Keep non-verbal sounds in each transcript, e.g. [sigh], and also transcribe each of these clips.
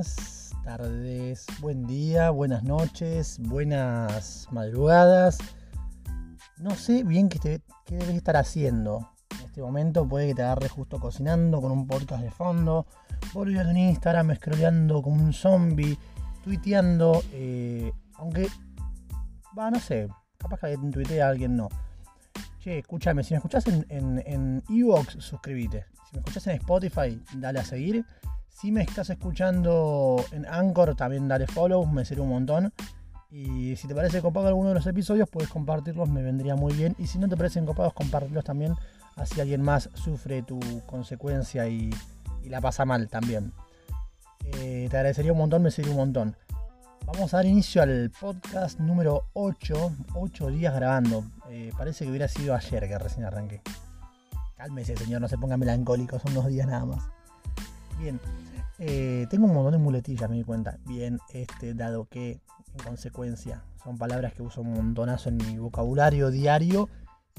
buenas tardes, buen día, buenas noches, buenas madrugadas. No sé bien qué, debes estar haciendo. En este momento puede que te agarres justo cocinando con un podcast de fondo, volviendo en Instagram, scrolleando como un zombie, tuiteando, eh, aunque, va, no sé, capaz que alguien tuitea, alguien no. Che, escúchame, si me escuchás en, en, Evox, suscríbete. Si me escuchás en Spotify, dale a seguir. Si me estás escuchando en Anchor, también dale follow, me sirve un montón. Y si te parece copado alguno de los episodios, puedes compartirlos, me vendría muy bien. Y si no te parecen copados, compartirlos también, así alguien más sufre tu consecuencia y, la pasa mal también. Eh, te agradecería un montón, me sirve un montón. Vamos a dar inicio al podcast número 8, 8 días grabando. Eh, parece que hubiera sido ayer que recién arranqué. Cálmese, señor, no se ponga melancólico, son dos días nada más. Bien, eh, tengo un montón de muletillas, me di cuenta. Bien, este, dado que, en consecuencia, son palabras que uso un montonazo en mi vocabulario diario.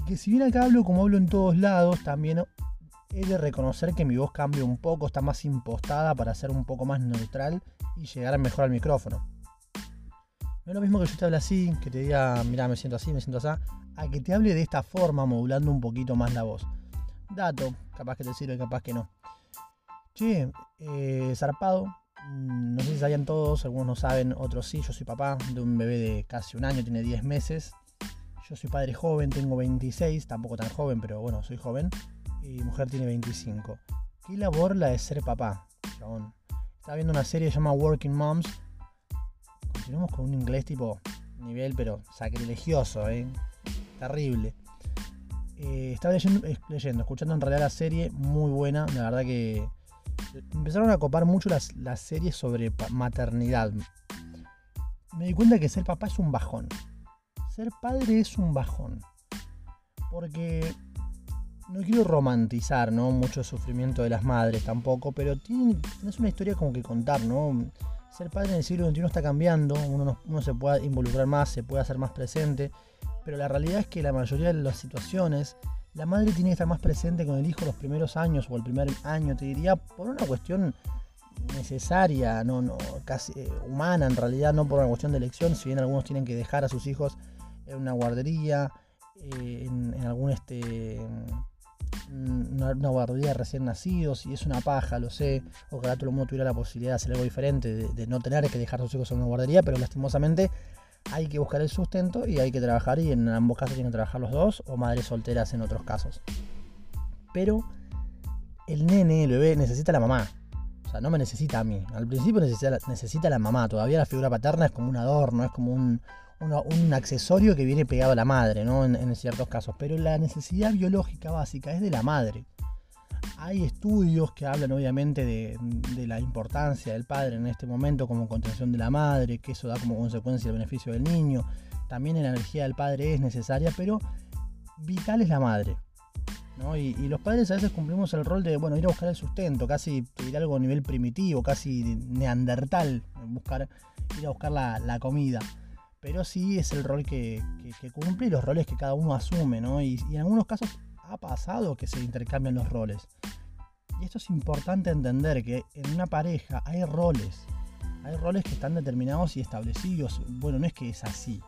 Que si bien acá hablo como hablo en todos lados, también he de reconocer que mi voz cambia un poco, está más impostada para ser un poco más neutral y llegar mejor al micrófono. No es lo mismo que yo te hable así, que te diga, mira, me siento así, me siento así, a que te hable de esta forma, modulando un poquito más la voz. Dato, capaz que te sirve, capaz que no. Che, eh, zarpado. Mm, no sé si sabían todos, algunos no saben, otros sí. Yo soy papá de un bebé de casi un año, tiene 10 meses. Yo soy padre joven, tengo 26, tampoco tan joven, pero bueno, soy joven. Y mujer tiene 25. ¿Qué labor la de ser papá, chabón? Estaba viendo una serie que se llama Working Moms. Continuamos con un inglés tipo nivel, pero sacrilegioso, ¿eh? Terrible. Eh, estaba leyendo, leyendo, escuchando en realidad la serie, muy buena. La verdad que empezaron a copar mucho las, series sobre maternidad. Me di cuenta que ser papá es un bajón. Ser padre es un bajón. Porque no quiero romantizar, ¿no? Mucho sufrimiento de las madres tampoco, pero tienes una historia como que contar, ¿no? Ser padre en el siglo XXI está cambiando, uno, uno se puede involucrar más, se puede hacer más presente, pero la realidad es que la mayoría de las situaciones la madre tiene que estar más presente con el hijo los primeros años o el primer año, te diría, por una cuestión necesaria, no, no, casi eh, humana en realidad, no por una cuestión de elección, si bien algunos tienen que dejar a sus hijos en una guardería, eh, en, algún este una, guardería recién nacidos y es una paja, lo sé, ojalá todo el mundo tuviera la posibilidad de hacer algo diferente, de, de no tener que dejar a sus hijos en una guardería, pero lastimosamente hay que buscar el sustento y hay que trabajar y en ambos casos tienen que trabajar los dos o madres solteras en otros casos. Pero el nene, el bebé, necesita a la mamá. O sea, no me necesita a mí. Al principio necesita, necesita a la mamá. Todavía la figura paterna es como un adorno, es como un, accesorio que viene pegado a la madre, ¿no? en ciertos casos. Pero la necesidad biológica básica es de la madre. Hay estudios que hablan obviamente de, la importancia del padre en este momento como contención de la madre, que eso da como consecuencia el beneficio del niño. También la energía del padre es necesaria, pero vital es la madre. Y, los padres a veces cumplimos el rol de, bueno, ir a buscar el sustento, casi pedir algo a nivel primitivo, casi neandertal, buscar, ir a buscar la, comida. Pero sí es el rol que, cumple y los roles que cada uno asume, ¿no? y en algunos casos ha pasado que se intercambian los roles. Y esto es importante entender que en una pareja hay roles. Hay roles que están determinados y establecidos. Bueno, no es que es así,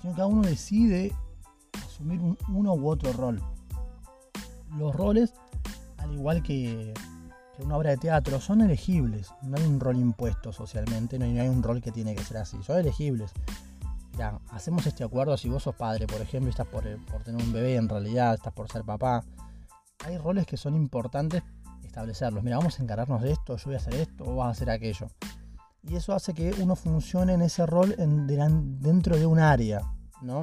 sino que cada uno decide asumir uno u otro rol. Los roles, al igual que, una obra de teatro, son elegibles. No hay un rol impuesto socialmente, no hay un rol que tiene que ser así. Son elegibles ya, hacemos este acuerdo si vos sos padre, por ejemplo, y estás por, por tener un bebé, en realidad estás por ser papá. Hay roles que son importantes establecerlos. Mira, vamos a encargarnos de esto, yo voy a hacer esto, o vas a hacer aquello. Y eso hace que uno funcione en ese rol en, dentro de un área, ¿no?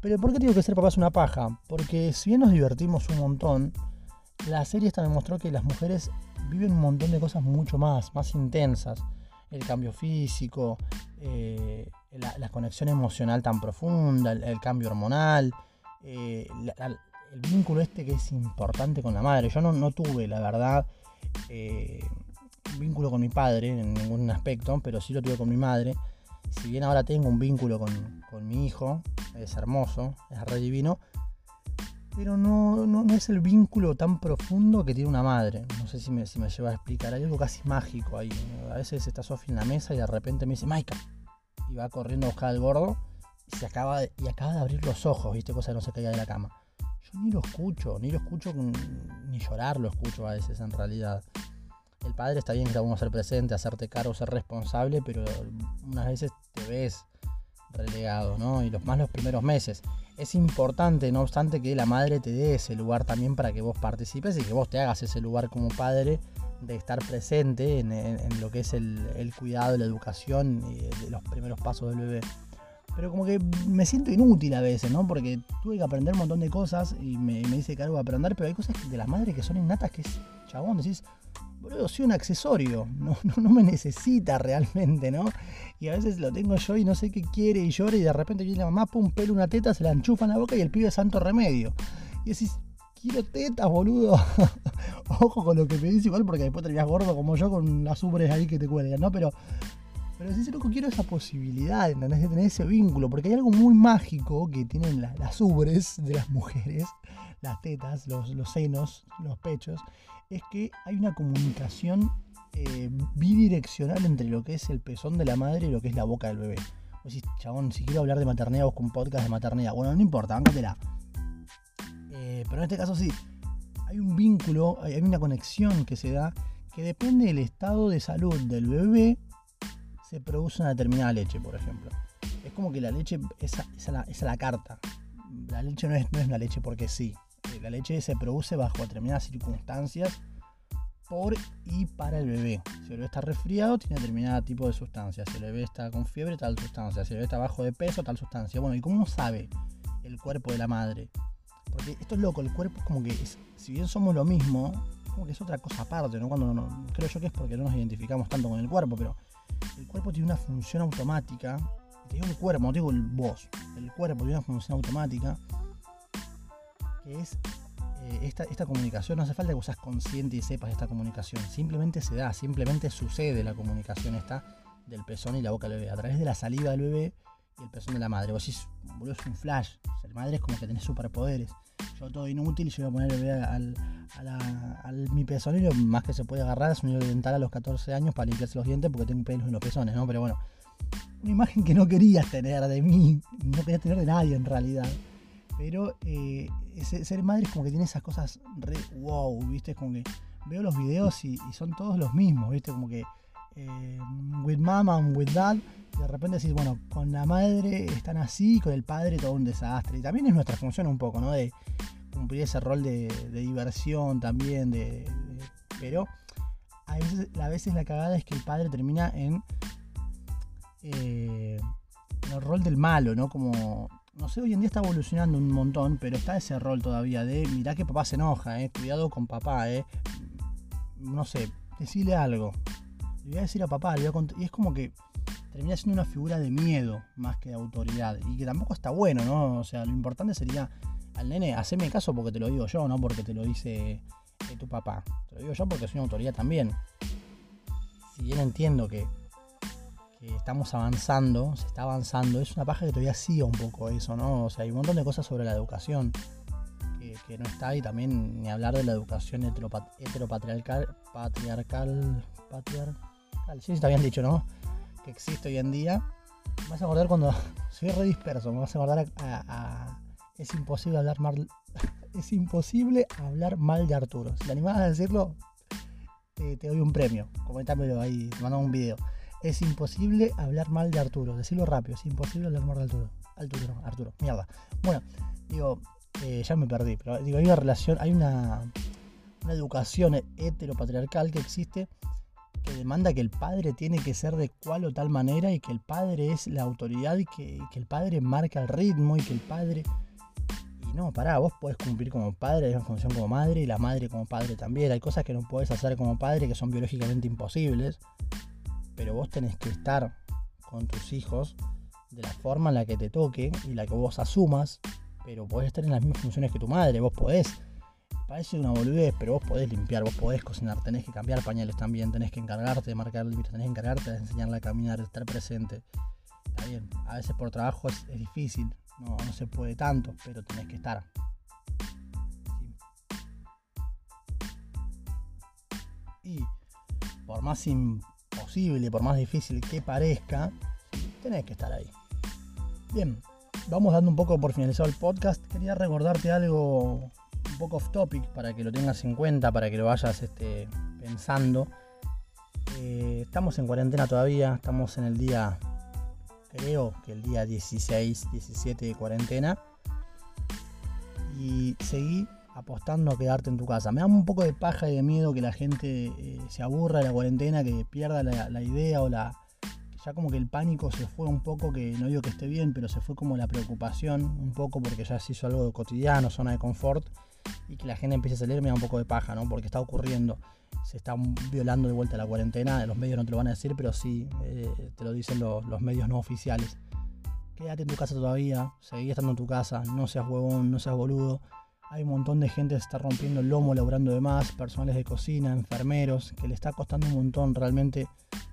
Pero ¿por qué digo que ser papá es una paja? Porque si bien nos divertimos un montón, la serie esta me mostró que las mujeres viven un montón de cosas mucho más, más intensas. El cambio físico, eh, la, conexión emocional tan profunda, el, cambio hormonal, eh, el vínculo este que es importante con la madre. Yo no, tuve, la verdad, eh, un vínculo con mi padre en ningún aspecto, pero sí lo tuve con mi madre. Si bien ahora tengo un vínculo con, mi hijo, es hermoso, es re divino, pero no, no, es el vínculo tan profundo que tiene una madre. No sé si me, si me lleva a explicar. Hay algo casi mágico ahí. A veces está Sofi en la mesa y de repente me dice, Maika. Y va corriendo a buscar al gordo y, acaba de, y acaba de abrir los ojos, ¿viste? Cosa que no se caía de la cama. Yo ni lo escucho, ni lo escucho, ni llorar lo escucho a veces en realidad. El padre está bien que bueno ser presente, hacerte cargo, ser responsable, pero unas veces te ves relegado, ¿no? Y los más los primeros meses. Es importante, no obstante, que la madre te dé ese lugar también para que vos participes y que vos te hagas ese lugar como padre de estar presente en, lo que es el, cuidado, la educación y de los primeros pasos del bebé. Pero como que me siento inútil a veces, ¿no? Porque tuve que aprender un montón de cosas y me, me que algo a aprender, pero hay cosas de las madres que son innatas que es, chabón, decís, boludo, soy un accesorio, [laughs] no, no, me necesita realmente, ¿no? Y a veces lo tengo yo y no sé qué quiere y llora y de repente viene la mamá, pum, pelo una teta, se la enchufa en la boca y el pibe es santo remedio. Y decís, quiero tetas, boludo. [laughs] Ojo con lo que pedís igual porque después terminás gordo como yo con las ubres ahí que te cuelgan, ¿no? Pero, pero decís, loco, quiero esa posibilidad, ¿entendés? De tener ese vínculo, porque hay algo muy mágico que tienen las ubres de las mujeres, las tetas, los, los senos, los pechos, es que hay una comunicación eh, bidireccional entre lo que es el pezón de la madre y lo que es la boca del bebé. Vos decís, chabón, si quiero hablar de maternidad, busco un podcast de maternidad. Bueno, no importa, bancatela. Eh, pero en este caso sí, hay un vínculo, hay una conexión que se da que depende del estado de salud del bebé, se produce una determinada leche, por ejemplo. Es como que la leche es a, la, la, carta. La leche no es, no es una leche porque sí la leche se produce bajo determinadas circunstancias por y para el bebé. Si el bebé está resfriado, tiene determinado tipo de sustancia. Si el bebé está con fiebre, tal sustancia. Si el bebé está bajo de peso, tal sustancia. Bueno, ¿y cómo sabe el cuerpo de la madre? Porque esto es loco, el cuerpo es como que, si bien somos lo mismo, como que es otra cosa aparte, ¿no? Cuando creo yo que es porque no nos identificamos tanto con el cuerpo, pero el cuerpo tiene una función automática. Te digo el cuerpo, no digo el vos. El cuerpo tiene una función automática que es eh, esta, esta, comunicación, no hace falta que seas consciente y sepas esta comunicación, simplemente se da, simplemente sucede la comunicación esta del pezón y la boca del bebé, a través de la saliva del bebé y el pezón de la madre. Vos decís, boludo, es un flash, ser madre es como que tenés superpoderes. Yo todo inútil, yo voy a poner al, al, mi pezón y lo más que se puede agarrar es un hilo dental a los 14 años para limpiarse los dientes porque tengo pelos en los pezones, ¿no? Pero bueno, una imagen que no querías tener de mí, no querías tener de nadie en realidad. Pero eh, ser madre es como que tiene esas cosas re wow, ¿viste? Como que veo los videos y, son todos los mismos, ¿viste? Como que eh, with mama and with dad, y de repente decís, bueno, con la madre están así, con el padre todo un desastre. Y también es nuestra función un poco, ¿no? De cumplir ese rol de, diversión también, pero a veces, a veces la cagada es que el padre termina en, eh, en el rol del malo, ¿no? Como no sé, hoy en día está evolucionando un montón, pero está ese rol todavía de, mirá que papá se enoja, eh, cuidado con papá, eh. No sé, decirle algo. Le voy a decir a papá, le voy a y es como que termina siendo una figura de miedo más que de autoridad. Y que tampoco está bueno, ¿no? O sea, lo importante sería al nene, haceme caso porque te lo digo yo, no porque te lo dice eh, tu papá. Te lo digo yo porque soy una autoridad también. Si bien entiendo que estamos avanzando, se está avanzando, es una paja que todavía sigue un poco eso, ¿no? O sea, hay un montón de cosas sobre la educación que, no está y también ni hablar de la educación heteropatriarcal, patriarcal, patriarcal, sí, está bien dicho, ¿no? Que existe hoy en día. Me vas a acordar cuando [laughs] soy re disperso, me vas a acordar a, es imposible hablar mal, [laughs] es imposible hablar mal de Arturo. Si te animas a decirlo, te, doy un premio. Comentámelo ahí, te mando un video. Es imposible hablar mal de Arturo. Decirlo rápido. Es imposible hablar mal de Arturo. Arturo, Arturo. Mierda. Bueno, digo, eh, ya me perdí. Pero digo, hay una relación, hay una, una educación heteropatriarcal que existe que demanda que el padre tiene que ser de cual o tal manera y que el padre es la autoridad y que, que el padre marca el ritmo y que el padre... Y no, pará, vos podés cumplir como padre, hay una función como madre y la madre como padre también. Hay cosas que no podés hacer como padre que son biológicamente imposibles pero vos tenés que estar con tus hijos de la forma en la que te toque y la que vos asumas, pero podés estar en las mismas funciones que tu madre, vos podés. Parece una boludez, pero vos podés limpiar, vos podés cocinar, tenés que cambiar pañales también, tenés que encargarte de marcar el tenés que encargarte de enseñarle a caminar, de estar presente. Está bien, a veces por trabajo es, difícil, no, no se puede tanto, pero tenés que estar. Y por más imposible, por más difícil que parezca, tenés que estar ahí. Bien, vamos dando un poco por finalizado el podcast. Quería recordarte algo poco off topic para que lo tengas en cuenta, para que lo vayas este, pensando. Eh, estamos en cuarentena todavía, estamos en el día, creo que el día 16, 17 de cuarentena. Y seguí apostando a quedarte en tu casa. Me da un poco de paja y de miedo que la gente eh, se aburra de la cuarentena, que pierda la, idea o la... Ya como que el pánico se fue un poco, que no digo que esté bien, pero se fue como la preocupación un poco porque ya se hizo algo cotidiano, zona de confort, y que la gente empiece a salir me da un poco de paja, ¿no? Porque está ocurriendo, se está violando de vuelta la cuarentena, los medios no te lo van a decir, pero sí eh, te lo dicen los medios no oficiales. Quédate en tu casa todavía, seguí estando en tu casa, no seas huevón, no seas boludo hay un montón de gente que se está rompiendo el lomo laburando de más, personales de cocina, enfermeros, que le está costando un montón realmente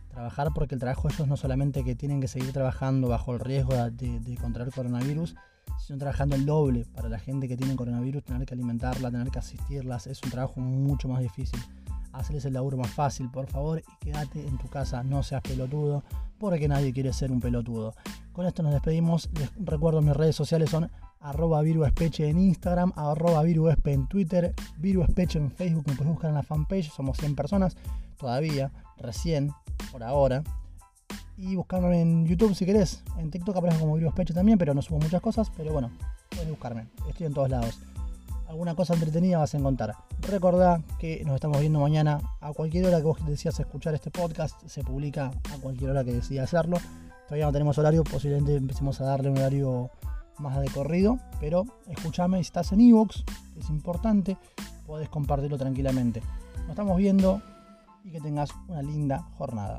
trabajar porque el trabajo de ellos no solamente que tienen que seguir trabajando bajo el riesgo de, contraer coronavirus, sino trabajando el doble para la gente que tiene coronavirus, tener que alimentarla, tener que asistirlas, es un trabajo mucho más difícil. Hacerles el laburo más fácil, por favor, y quédate en tu casa, no seas pelotudo, porque nadie quiere ser un pelotudo. Con esto nos despedimos, les recuerdo mis redes sociales son arroba viruespeche en Instagram, arroba viruespe en Twitter, viruespeche en Facebook, me puedes buscar en la fanpage, somos 100 personas todavía, recién, por ahora. Y buscarme en YouTube si querés, en TikTok aparezco como viruespeche también, pero no subo muchas cosas, pero bueno, puedes buscarme, estoy en todos lados. Alguna cosa entretenida vas a encontrar. Recordá que nos estamos viendo mañana a cualquier hora que vos decías escuchar este podcast, se publica a cualquier hora que decidas hacerlo. Todavía no tenemos horario, posiblemente empecemos a darle un horario más de corrido, pero escúchame, si estás en Evox, es importante, podés compartirlo tranquilamente. Nos estamos viendo y que tengas una linda jornada.